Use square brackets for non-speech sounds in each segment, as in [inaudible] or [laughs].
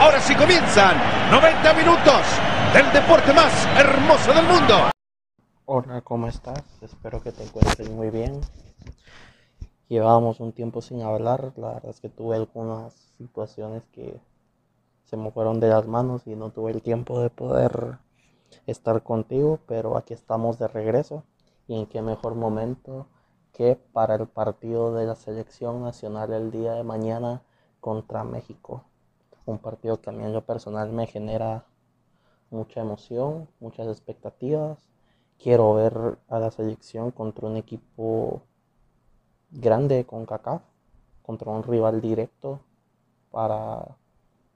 Ahora sí comienzan 90 minutos del deporte más hermoso del mundo. Hola, ¿cómo estás? Espero que te encuentres muy bien. Llevábamos un tiempo sin hablar, la verdad es que tuve algunas situaciones que se me fueron de las manos y no tuve el tiempo de poder estar contigo, pero aquí estamos de regreso y en qué mejor momento que para el partido de la selección nacional el día de mañana contra México. Un partido que a mí en lo personal me genera mucha emoción, muchas expectativas. Quiero ver a la selección contra un equipo grande con CACAF, contra un rival directo para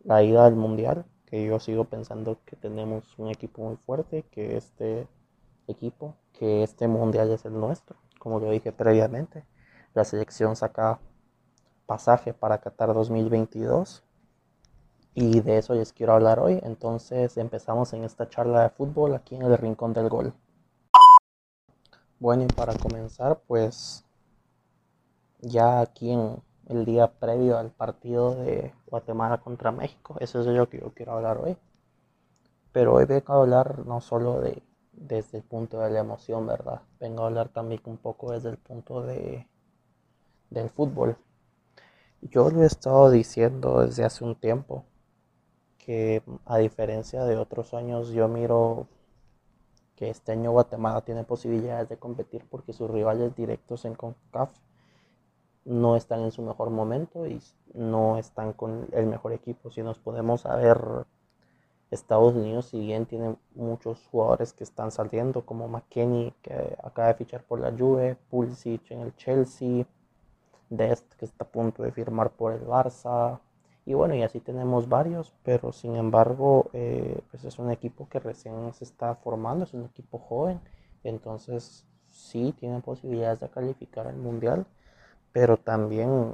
la ida al mundial, que yo sigo pensando que tenemos un equipo muy fuerte, que este equipo, que este mundial es el nuestro, como lo dije previamente. La selección saca pasaje para Qatar 2022 y de eso les quiero hablar hoy. Entonces empezamos en esta charla de fútbol aquí en el Rincón del Gol. Bueno, y para comenzar, pues ya aquí en el día previo al partido de Guatemala contra México, eso es lo que yo quiero hablar hoy. Pero hoy vengo a hablar no solo de desde el punto de la emoción, ¿verdad? Vengo a hablar también un poco desde el punto de del fútbol. Yo lo he estado diciendo desde hace un tiempo que a diferencia de otros años yo miro que este año Guatemala tiene posibilidades de competir porque sus rivales directos en CONCACAF no están en su mejor momento y no están con el mejor equipo. Si nos podemos a ver, Estados Unidos, si bien tiene muchos jugadores que están saliendo, como McKenny, que acaba de fichar por la Juve, Pulisic en el Chelsea, Dest, que está a punto de firmar por el Barça, y bueno, y así tenemos varios, pero sin embargo, eh, pues es un equipo que recién se está formando, es un equipo joven, entonces sí tienen posibilidades de calificar al mundial, pero también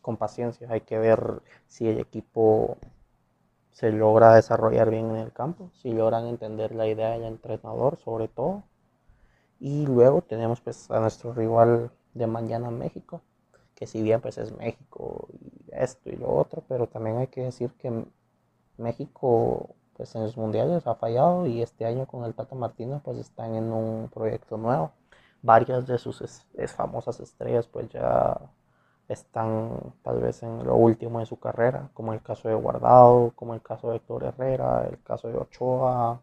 con paciencia hay que ver si el equipo se logra desarrollar bien en el campo, si logran entender la idea del entrenador sobre todo. Y luego tenemos pues a nuestro rival de mañana México, que si bien pues es México y esto y lo otro, pero también hay que decir que México pues en los mundiales ha fallado y este año con el Tata Martino pues están en un proyecto nuevo. Varias de sus famosas estrellas pues ya están tal vez en lo último de su carrera, como el caso de Guardado, como el caso de Héctor Herrera, el caso de Ochoa,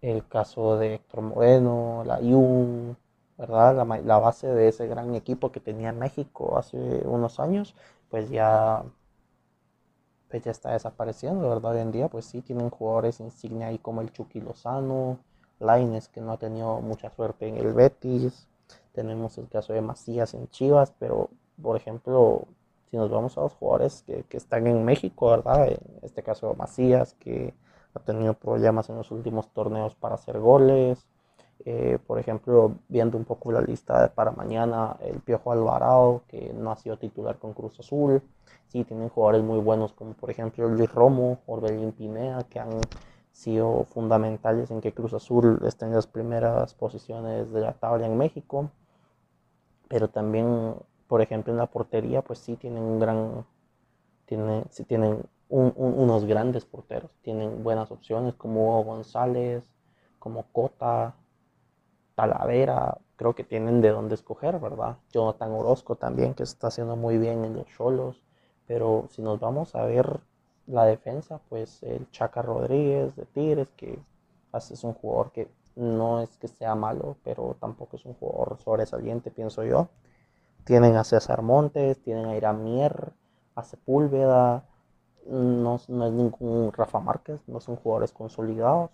el caso de Héctor Moreno, la Jung, ¿verdad? La, base de ese gran equipo que tenía México hace unos años, pues ya, pues ya está desapareciendo, ¿verdad? Hoy en día, pues sí, tienen jugadores insignia ahí como el Chucky Lozano, Laines, que no ha tenido mucha suerte en el Betis, tenemos el caso de Macías en Chivas, pero, por ejemplo, si nos vamos a los jugadores que, que están en México, ¿verdad? En este caso Macías, que ha tenido problemas en los últimos torneos para hacer goles, eh, por ejemplo, viendo un poco la lista para mañana, el Piojo Alvarado, que no ha sido titular con Cruz Azul. Sí, tienen jugadores muy buenos como por ejemplo Luis Romo, Orbelín Pinea, que han sido fundamentales en que Cruz Azul esté en las primeras posiciones de la tabla en México. Pero también, por ejemplo, en la portería, pues sí tienen un gran, tienen, sí tienen unos grandes porteros, tienen buenas opciones como Hugo González, como Cota, Talavera, creo que tienen de dónde escoger, ¿verdad? Jonathan Orozco también, que está haciendo muy bien en los Cholos. Pero si nos vamos a ver la defensa, pues el Chaca Rodríguez de Tigres, que es un jugador que no es que sea malo, pero tampoco es un jugador sobresaliente, pienso yo. Tienen a César Montes, tienen a Iramier, a Sepúlveda, no, no es ningún Rafa Márquez, no son jugadores consolidados.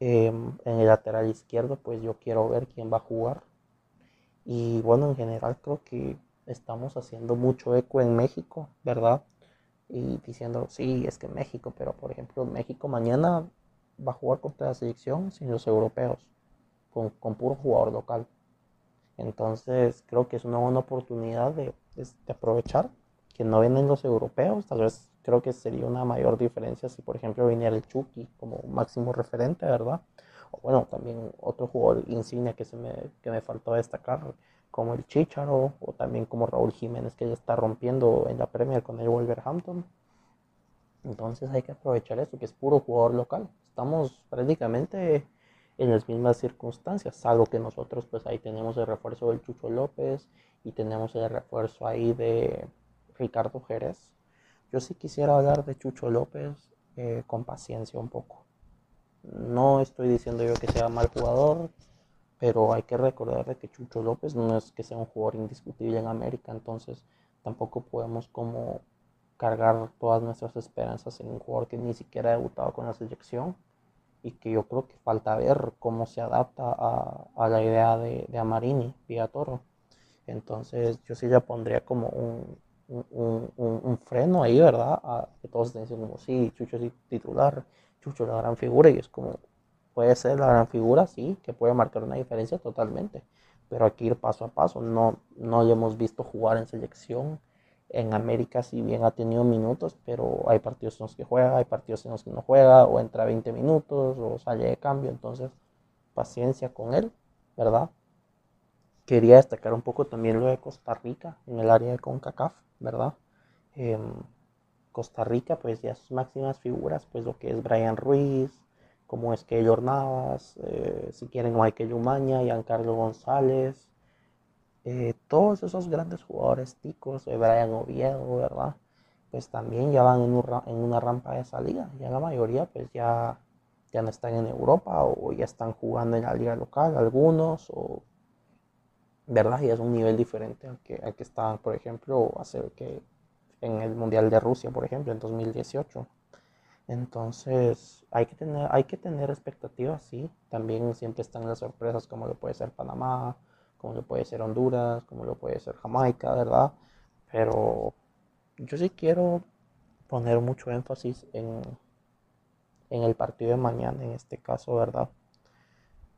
Em, en el lateral izquierdo, pues yo quiero ver quién va a jugar. Y bueno, en general creo que estamos haciendo mucho eco en México, ¿verdad? Y diciendo, sí, es que México, pero por ejemplo, México mañana va a jugar contra la selección sin los europeos, con, con puro jugador local. Entonces creo que es una buena oportunidad de, de aprovechar que no vienen los europeos, tal vez creo que sería una mayor diferencia si, por ejemplo, viniera el Chucky como máximo referente, ¿verdad? O bueno, también otro jugador insignia que, se me, que me faltó destacar, como el Chicharo o también como Raúl Jiménez que ya está rompiendo en la Premier con el Wolverhampton. Entonces hay que aprovechar eso, que es puro jugador local. Estamos prácticamente en las mismas circunstancias, salvo que nosotros pues ahí tenemos el refuerzo del Chucho López y tenemos el refuerzo ahí de Ricardo Jerez. Yo sí quisiera hablar de Chucho López eh, con paciencia un poco. No estoy diciendo yo que sea mal jugador, pero hay que recordar que Chucho López no es que sea un jugador indiscutible en América, entonces tampoco podemos como cargar todas nuestras esperanzas en un jugador que ni siquiera ha debutado con la selección y que yo creo que falta ver cómo se adapta a, la idea de, Amarini, vía Toro. Entonces yo sí le pondría como un, un, freno ahí, ¿verdad? A que todos estén diciendo, sí, Chucho es titular, Chucho es la gran figura y es como, puede ser la gran figura, sí, que puede marcar una diferencia totalmente, pero hay que ir paso a paso. No, no le hemos visto jugar en selección. En América, si bien ha tenido minutos, pero hay partidos en los que juega, hay partidos en los que no juega, o entra 20 minutos, o sale de cambio. Entonces, paciencia con él, ¿verdad? Quería destacar un poco también lo de Costa Rica en el área de CONCACAF, ¿verdad? Em, Costa Rica, pues ya sus máximas figuras, pues lo que es Brian Ruiz, como es que Navas, eh, si quieren Michael Umaña, Giancarlo González, eh, todos esos grandes jugadores ticos, eh, Brian Oviedo, ¿verdad? Pues también ya van en, una rampa de salida, ya la mayoría pues ya, ya no están en Europa o ya están jugando en la liga local, algunos, o, ¿verdad? Y es un nivel diferente al que, al que estaban, por ejemplo, hace que en el Mundial de Rusia, por ejemplo, en 2018. Entonces, hay que tener, hay que tener expectativas, sí. También siempre están las sorpresas como lo puede ser Panamá, como lo puede ser Honduras, como lo puede ser Jamaica, ¿verdad? Pero yo sí quiero poner mucho énfasis en, en el partido de mañana, en este caso, ¿verdad?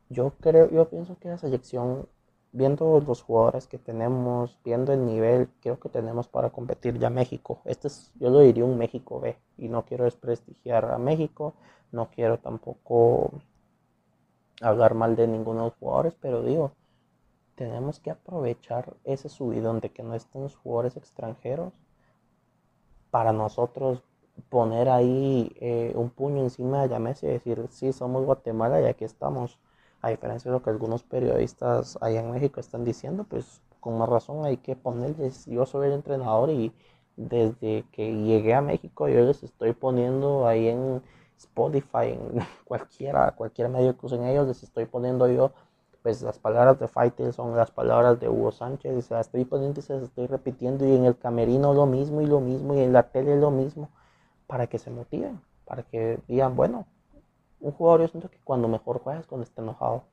Yo creo, yo pienso que la selección viendo los jugadores que tenemos, viendo el nivel, creo que tenemos para competir ya México. Este es, yo lo diría un México B y no quiero desprestigiar a México, no quiero tampoco hablar mal de ninguno de los jugadores, pero digo, tenemos que aprovechar ese subidón de que no estén los jugadores extranjeros para nosotros poner ahí eh, un puño encima de la mesa y decir, sí, somos Guatemala y aquí estamos a diferencia de lo que algunos periodistas allá en México están diciendo, pues con más razón hay que ponerles, yo soy el entrenador y desde que llegué a México yo les estoy poniendo ahí en Spotify, en [laughs] cualquiera, cualquier medio que usen ellos, les estoy poniendo yo pues las palabras de Fighter son las palabras de Hugo Sánchez, y se las estoy poniendo y se las estoy repitiendo y en el camerino lo mismo y lo mismo y en la tele lo mismo, para que se motiven, para que digan, bueno, un jugador yo siento que cuando mejor juega es cuando está enojado.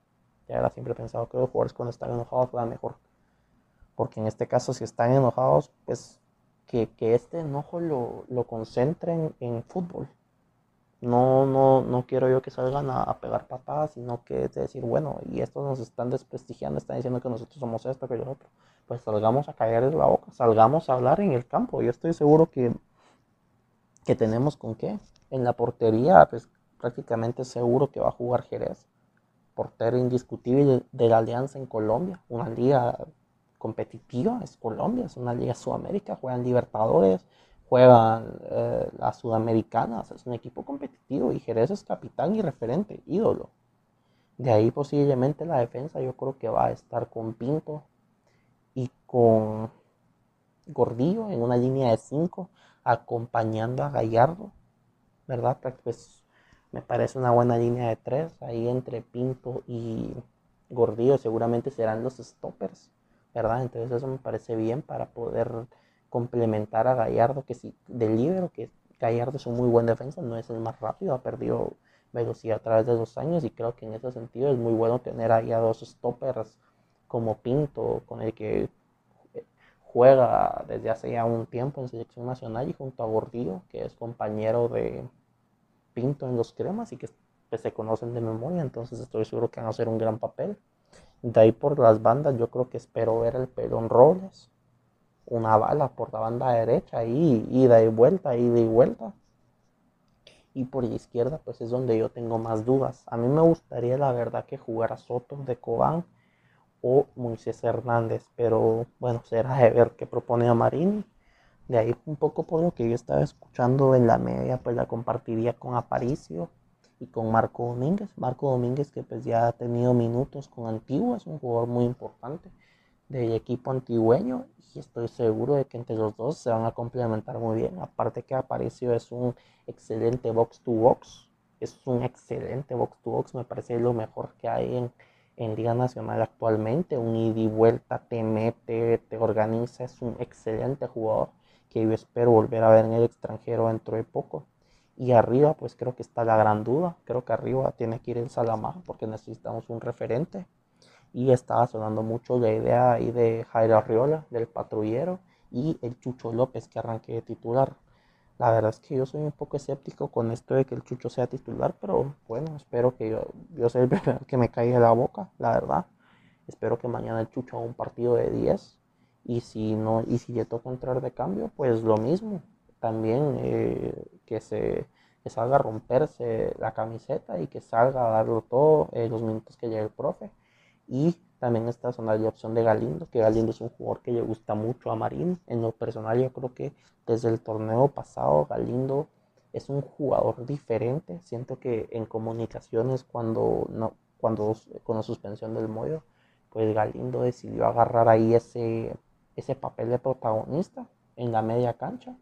Ya era siempre pensado que los jugadores cuando están enojados juegan mejor. Porque en este caso, si están enojados, pues que, este enojo lo, lo concentren en fútbol. No, no, no quiero yo que salgan a, pegar patadas, sino que es decir, bueno, y estos nos están desprestigiando, están diciendo que nosotros somos esto, que lo otro. Pues salgamos a en la boca, salgamos a hablar en el campo. Yo estoy seguro que, que tenemos con qué. En la portería, pues prácticamente seguro que va a jugar Jerez, portero indiscutible de la Alianza en Colombia, una liga competitiva, es Colombia, es una liga Sudamérica, juegan Libertadores, juegan eh, las Sudamericanas, es un equipo competitivo y Jerez es capitán y referente, ídolo. De ahí posiblemente la defensa yo creo que va a estar con Pinto y con Gordillo en una línea de 5 acompañando a Gallardo, ¿verdad? Pues me parece una buena línea de tres. Ahí entre Pinto y Gordillo seguramente serán los stoppers, ¿verdad? Entonces eso me parece bien para poder complementar a Gallardo, que si del que Gallardo es un muy buen defensa, no es el más rápido, ha perdido velocidad a través de los años y creo que en ese sentido es muy bueno tener ahí a dos stoppers como Pinto, con el que juega desde hace ya un tiempo en selección nacional y junto a Gordillo, que es compañero de, Pinto en los cremas y que pues, se conocen de memoria, entonces estoy seguro que van a hacer un gran papel. De ahí por las bandas yo creo que espero ver el Pelón Robles, una bala por la banda derecha, ahí, ida y vuelta, ida y vuelta. Y por la izquierda pues es donde yo tengo más dudas. A mí me gustaría la verdad que jugara Soto de Cobán o Moisés Hernández, pero bueno, será de ver qué propone a Marini. De ahí un poco por lo que yo estaba escuchando en la media, pues la compartiría con Aparicio y con Marco Domínguez. Marco Domínguez que pues ya ha tenido minutos con Antigua, es un jugador muy importante del equipo antigüeño y estoy seguro de que entre los dos se van a complementar muy bien. Aparte que Aparicio es un excelente box to box, es un excelente box to box, me parece lo mejor que hay en, en Liga Nacional actualmente, un ida y vuelta, te mete, te organiza, es un excelente jugador que yo espero volver a ver en el extranjero dentro de poco. Y arriba, pues creo que está la gran duda. Creo que arriba tiene que ir el Salamá porque necesitamos un referente. Y estaba sonando mucho la idea ahí de Jairo Arriola, del patrullero, y el Chucho López que arranque de titular. La verdad es que yo soy un poco escéptico con esto de que el Chucho sea titular, pero bueno, espero que yo, yo sea el que me caiga la boca, la verdad. Espero que mañana el Chucho haga un partido de 10 y si no y si le toca entrar de cambio, pues lo mismo. También eh, que se salga a romperse la camiseta y que salga a darlo todo eh, los minutos que llegue el profe. Y también está sonando la opción de Galindo, que Galindo es un jugador que le gusta mucho a Marín. En lo personal, yo creo que desde el torneo pasado, Galindo es un jugador diferente. Siento que en comunicaciones, cuando, no, cuando con la suspensión del Moyo, pues Galindo decidió agarrar ahí ese, ese papel de protagonista en la media cancha.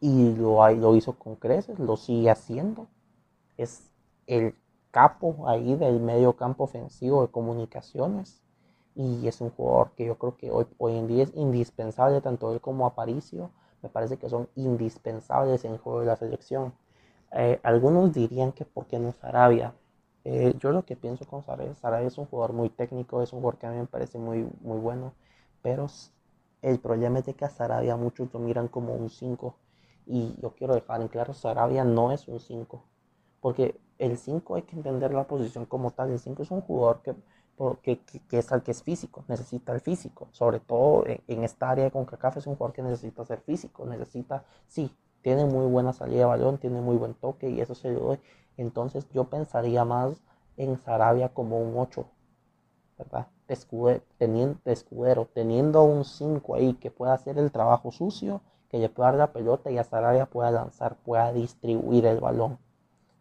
Y lo, lo hizo con creces, lo sigue haciendo. Es el capo ahí del medio campo ofensivo de comunicaciones y es un jugador que yo creo que hoy, hoy en día es indispensable, tanto él como Aparicio, me parece que son indispensables en el juego de la selección. Eh, algunos dirían que por qué no Sarabia. Eh, yo lo que pienso con Sarabia, Sarabia es un jugador muy técnico, es un jugador que a mí me parece muy, muy bueno, pero el problema es de que a Sarabia muchos lo miran como un 5 y yo quiero dejar en claro, Sarabia no es un 5, porque el 5 hay que entender la posición como tal. El 5 es un jugador que, que, es al que es físico, necesita el físico. Sobre todo en, esta área de CONCACAF es un jugador que necesita ser físico, necesita, sí, tiene muy buena salida de balón, tiene muy buen toque y eso se doy. Entonces yo pensaría más en Sarabia como un 8, ¿verdad? Escudero, teniendo, escudero, teniendo un 5 ahí que pueda hacer el trabajo sucio, que le pueda dar la pelota y a Sarabia pueda lanzar, pueda distribuir el balón.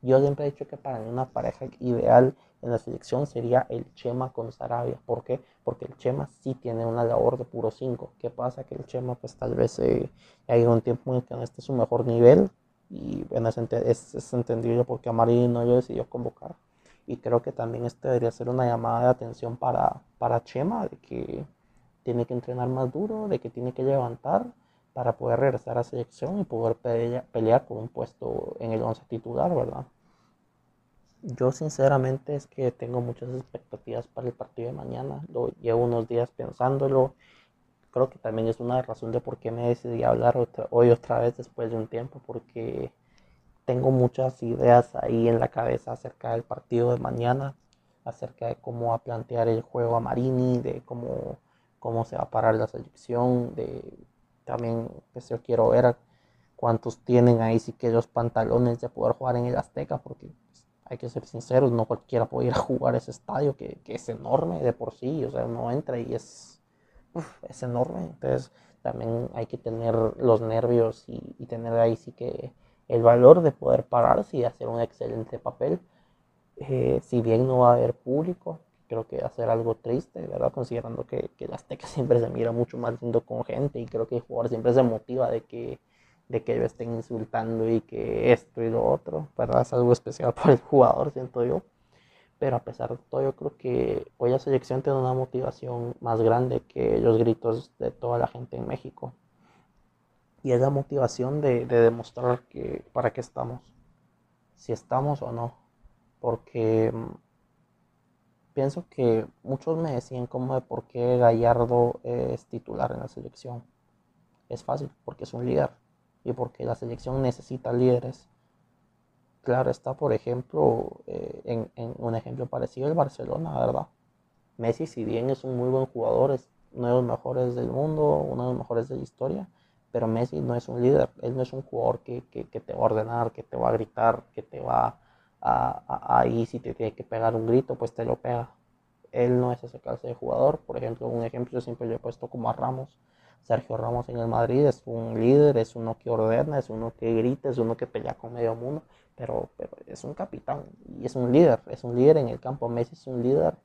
Yo siempre he dicho que para mí una pareja ideal en la selección sería el Chema con Sarabia. ¿Por qué? Porque el Chema sí tiene una labor de puro 5. ¿Qué pasa? Que el Chema pues tal vez eh, hay un tiempo en el que no esté su mejor nivel y bueno, es, es, entendible porque a Marín no lo decidió convocar. Y creo que también este debería ser una llamada de atención para, para Chema, de que tiene que entrenar más duro, de que tiene que levantar para poder regresar a selección y poder pelear, por un puesto en el 11 titular, ¿verdad? Yo sinceramente es que tengo muchas expectativas para el partido de mañana. Lo llevo unos días pensándolo. Creo que también es una razón de por qué me decidí hablar hoy otra vez después de un tiempo, porque tengo muchas ideas ahí en la cabeza acerca del partido de mañana, acerca de cómo va a plantear el juego a Marini, de cómo, cómo se va a parar la selección, de también pues yo quiero ver cuántos tienen ahí sí que los pantalones de poder jugar en el Azteca, porque pues, hay que ser sinceros, no cualquiera puede ir a jugar ese estadio que, es enorme de por sí, o sea, uno entra y es, es enorme, entonces también hay que tener los nervios y, tener ahí sí que el valor de poder pararse y hacer un excelente papel. Eh, si bien no va a haber público, creo que hacer algo triste, ¿verdad? Considerando que, que el Azteca [laughs] siempre se mira mucho más lindo con gente y creo que el jugador siempre se motiva de que, de que lo estén insultando y que esto y lo otro, ¿verdad? Es algo especial [laughs] para el jugador, siento yo. Pero a pesar de todo, yo creo que hoy la selección tiene una motivación más grande que los gritos de toda la gente en México. Y es la motivación de, de demostrar que para qué estamos, si estamos o no. Porque pienso que muchos me decían como de por qué Gallardo es titular en la selección. Es fácil, porque es un líder y porque la selección necesita líderes. Claro está, por ejemplo, eh, en, un ejemplo parecido el Barcelona, ¿verdad? Messi, si bien es un muy buen jugador, es uno de los mejores del mundo, uno de los mejores de la historia, pero Messi no es un líder, él no es un jugador que, que te va a ordenar, que te va a gritar, que te va a ahí si te tiene que pegar un grito, pues te lo pega. él no es ese clase de jugador. Por ejemplo, un ejemplo yo siempre le he puesto como a Ramos. Sergio Ramos en el Madrid es un líder, es uno que ordena, es uno que grita, es uno que pelea con medio mundo, pero, pero es un capitán y es un líder, es un líder en el campo. Messi es un líder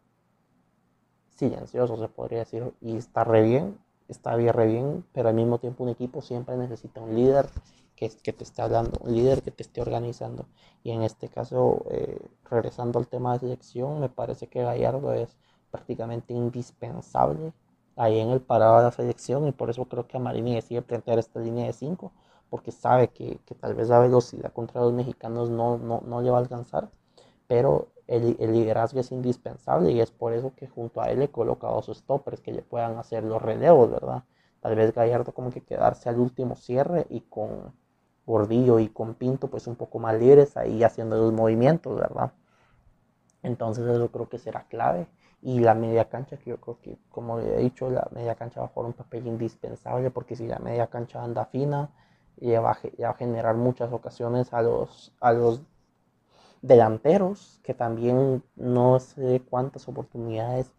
silencioso, se podría decir, y está re bien, está bien re bien, pero al mismo tiempo un equipo siempre necesita un líder que, que te esté hablando, un líder que te esté organizando. Y en este caso, eh, regresando al tema de selección, me parece que Gallardo es prácticamente indispensable ahí en el parado de la selección y por eso creo que a Marini decide plantear esta línea de 5 porque sabe que, que, tal vez la velocidad contra los mexicanos no, no, no le va a alcanzar, pero el, liderazgo es indispensable y es por eso que junto a él he colocado sus stoppers que le puedan hacer los relevos, ¿verdad? Tal vez Gallardo como que quedarse al último cierre y con Gordillo y con Pinto pues un poco más libres ahí haciendo los movimientos, ¿verdad? Entonces eso creo que será clave. Y la media cancha, que yo creo que, como he dicho, la media cancha va a jugar un papel indispensable porque si la media cancha anda fina, ya va, a generar muchas ocasiones a los, a los delanteros, que también no sé cuántas oportunidades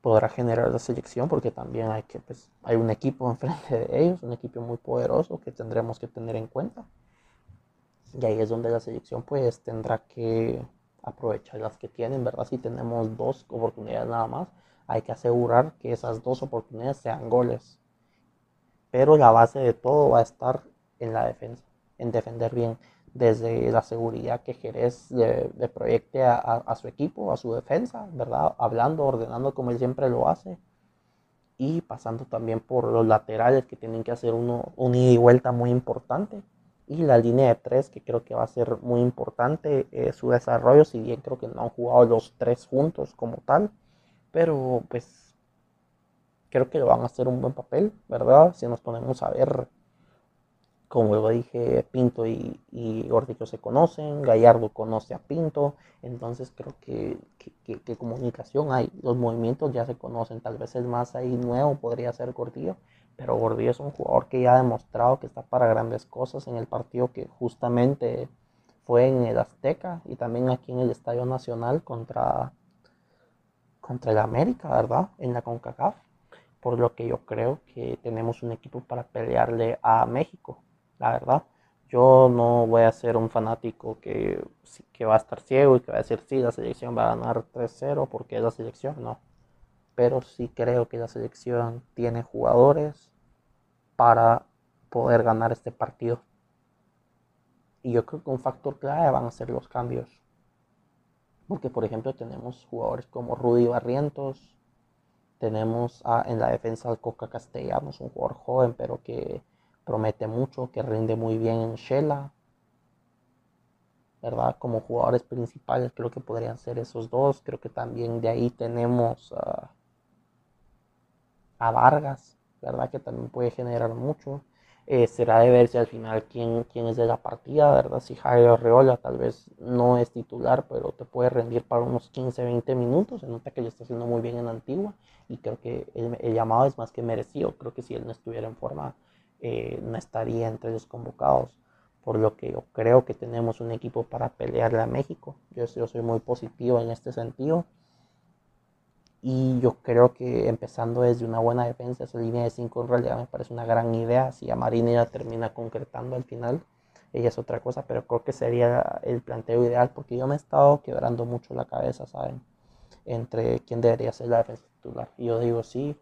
podrá generar la selección, porque también hay, que, pues, hay un equipo [laughs] enfrente de ellos, un equipo muy poderoso que tendremos que tener en cuenta. Y ahí es donde la selección pues tendrá que aprovechar las que tienen, ¿verdad? Si tenemos dos oportunidades nada más, hay que asegurar que esas dos oportunidades sean goles. Pero la base de todo va a estar en la defensa, en defender bien desde la seguridad que Jerez le, proyecte a, su equipo, a su defensa, ¿verdad? Hablando, ordenando como él siempre lo hace. Y pasando también por los laterales que tienen que hacer uno, un ida y vuelta muy importante. Y la línea de tres que creo que va a ser muy importante eh, su desarrollo, si bien creo que no han jugado los tres juntos como tal. Pero pues creo que lo van a hacer un buen papel, ¿verdad? Si nos ponemos a ver como lo dije, Pinto y, y, Gordillo se conocen, Gallardo conoce a Pinto, entonces creo que, que, comunicación hay, los movimientos ya se conocen, tal vez el más ahí nuevo podría ser Gordillo, pero Gordillo es un jugador que ya ha demostrado que está para grandes cosas en el partido que justamente fue en el Azteca y también aquí en el Estadio Nacional contra, contra el América, ¿verdad? En la CONCACAF, por lo que yo creo que tenemos un equipo para pelearle a México la verdad. Yo no voy a ser un fanático que, que va a estar ciego y que va a decir, sí, la selección va a ganar 3-0 porque es la selección, no. Pero sí creo que la selección tiene jugadores para poder ganar este partido. Y yo creo que un factor clave van a ser los cambios. Porque, por ejemplo, tenemos jugadores como Rudy Barrientos, tenemos en la defensa al Coca Castellanos, un jugador joven, pero que promete mucho, que rinde muy bien en Shela. ¿Verdad? Como jugadores principales creo que podrían ser esos dos. Creo que también de ahí tenemos a Vargas, ¿verdad? Que también puede generar mucho. Eh, será de ver si al final quién, quién es de la partida, ¿verdad? Si Jairo Arreola tal vez no es titular, pero te puede rendir para unos 15, 20 minutos. Se nota que lo está haciendo muy bien en Antigua y creo que el, el llamado es más que merecido. Creo que si él no estuviera en forma eh, no estaría entre los convocados. Por lo que yo creo que tenemos un equipo para pelearle a México. Yo, soy muy positivo en este sentido. Y yo creo que empezando desde una buena defensa, esa línea de 5 en realidad me parece una gran idea. Si a Marina ya termina concretando al final, ella es otra cosa, pero creo que sería el planteo ideal porque yo me he estado quebrando mucho la cabeza, ¿saben? Entre quién debería ser la defensa titular. Y yo digo, sí,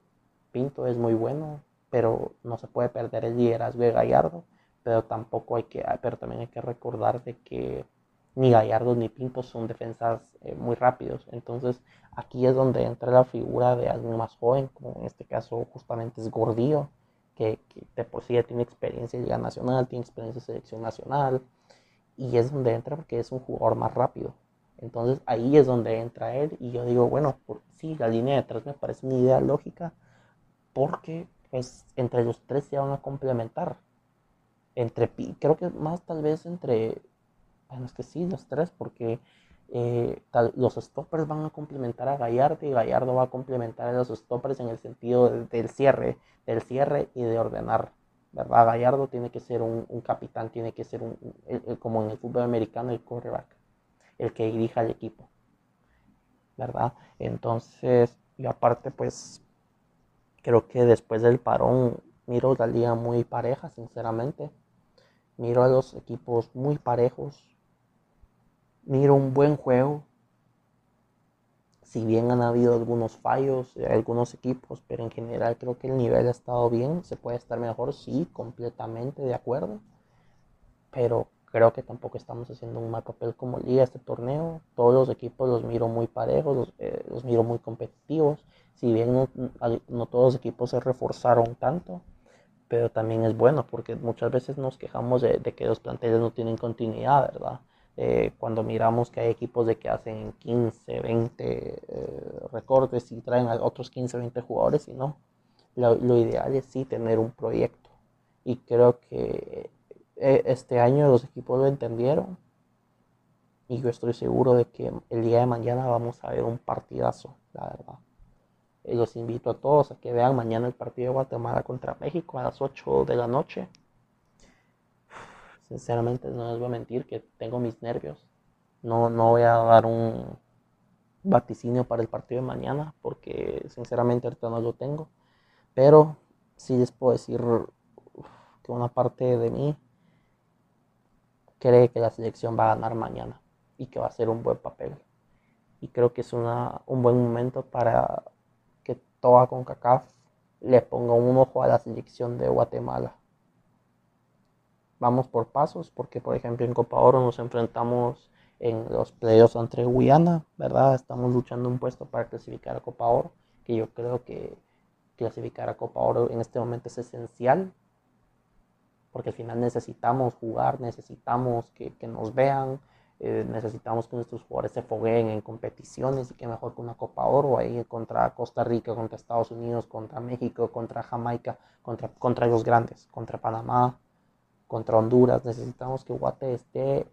Pinto es muy bueno, pero no se puede perder el liderazgo de Gallardo, pero tampoco hay que, pero también hay que recordar de que ni Gallardo ni Pinto son defensas eh, muy rápidos, entonces aquí es donde entra la figura de alguien más joven, como en este caso justamente es Gordillo, que, que por sí ya tiene experiencia en Liga Nacional, tiene experiencia en Selección Nacional, y es donde entra porque es un jugador más rápido. Entonces ahí es donde entra él y yo digo, bueno, sí, la línea de tres me parece una idea lógica porque pues entre los tres se van a complementar. Entre, creo que más tal vez entre, bueno, es que sí, los tres, porque eh, los stoppers van a complementar a Gallardo y Gallardo va a complementar a los stoppers en el sentido del, cierre, del cierre y de ordenar. ¿verdad? Gallardo tiene que ser un, capitán, tiene que ser un, como en el fútbol americano, el quarterback, el que dirija al equipo. ¿verdad? Entonces, y aparte, pues, creo que después del parón miro la liga muy pareja, sinceramente. Miro a los equipos muy parejos. Miro un buen juego. Si bien han habido algunos fallos de algunos equipos, pero en general creo que el nivel ha estado bien. Se puede estar mejor, sí, completamente de acuerdo. Pero creo que tampoco estamos haciendo un mal papel como liga este torneo. Todos los equipos los miro muy parejos, los, eh, miro muy competitivos. Si bien no, no todos los equipos se reforzaron tanto, pero también es bueno porque muchas veces nos quejamos de, que los planteles no tienen continuidad, ¿verdad? Eh, cuando miramos que hay equipos de que hacen 15, 20 eh, recortes y traen a otros 15, 20 jugadores y no. Lo, ideal es sí tener un proyecto. Y creo que eh, este año los equipos lo entendieron. Y yo estoy seguro de que el día de mañana vamos a ver un partidazo, la verdad. Eh, los invito a todos a que vean mañana el partido de Guatemala contra México a las 8 de la noche. Sinceramente no les voy a mentir que tengo mis nervios. No, no voy a dar un vaticinio para el partido de mañana porque sinceramente ahorita no lo tengo. Pero sí les puedo decir que una parte de mí cree que la selección va a ganar mañana y que va a ser un buen papel. Y creo que es una, un buen momento para toda CONCACAF le ponga un ojo a la selección de Guatemala. Vamos por pasos, porque por ejemplo en Copa Oro nos enfrentamos en los playoffs entre Guyana, ¿verdad? Estamos luchando un puesto para clasificar a Copa Oro, que yo creo que clasificar a Copa Oro en este momento es esencial, porque al final necesitamos jugar, necesitamos que, que nos vean, eh, necesitamos que nuestros jugadores se fogueen en competiciones y que mejor que una Copa Oro ahí contra Costa Rica, contra Estados Unidos, contra México, contra Jamaica, contra, contra los grandes, contra Panamá, contra Honduras. Necesitamos que Guate esté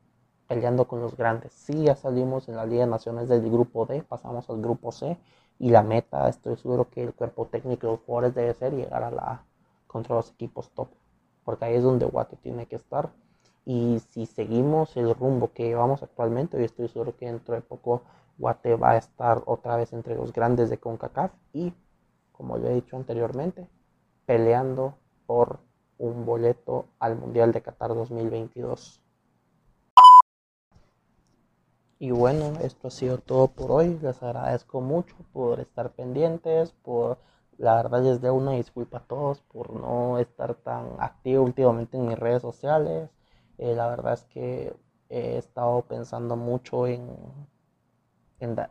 peleando con los grandes. Sí, ya salimos en la Liga de Naciones del grupo D, pasamos al grupo C y la meta, estoy seguro que el cuerpo técnico de los jugadores debe ser llegar a la A contra los equipos top, porque ahí es donde Guate tiene que estar y si seguimos el rumbo que llevamos actualmente, yo estoy seguro que dentro de poco Guate va a estar otra vez entre los grandes de CONCACAF y, como lo he dicho anteriormente, peleando por un boleto al Mundial de Qatar 2022. Y bueno, esto ha sido todo por hoy. Les agradezco mucho por estar pendientes, por la verdad les doy una disculpa a todos por no estar tan activo últimamente en mis redes sociales. Eh, la verdad es que he estado pensando mucho en,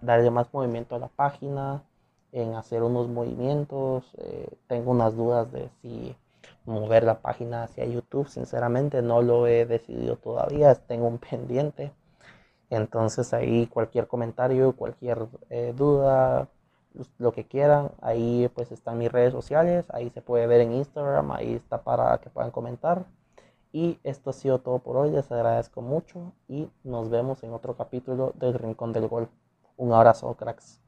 darle más movimiento a la página, en hacer unos movimientos. Eh, tengo unas dudas de si mover la página hacia YouTube. Sinceramente no lo he decidido todavía, tengo un pendiente. Entonces ahí cualquier comentario, cualquier eh, duda, lo que quieran, ahí pues están mis redes sociales, ahí se puede ver en Instagram, ahí está para que puedan comentar. Y esto ha sido todo por hoy. Les agradezco mucho y nos vemos en otro capítulo del Rincón del Gol. Un abrazo, cracks.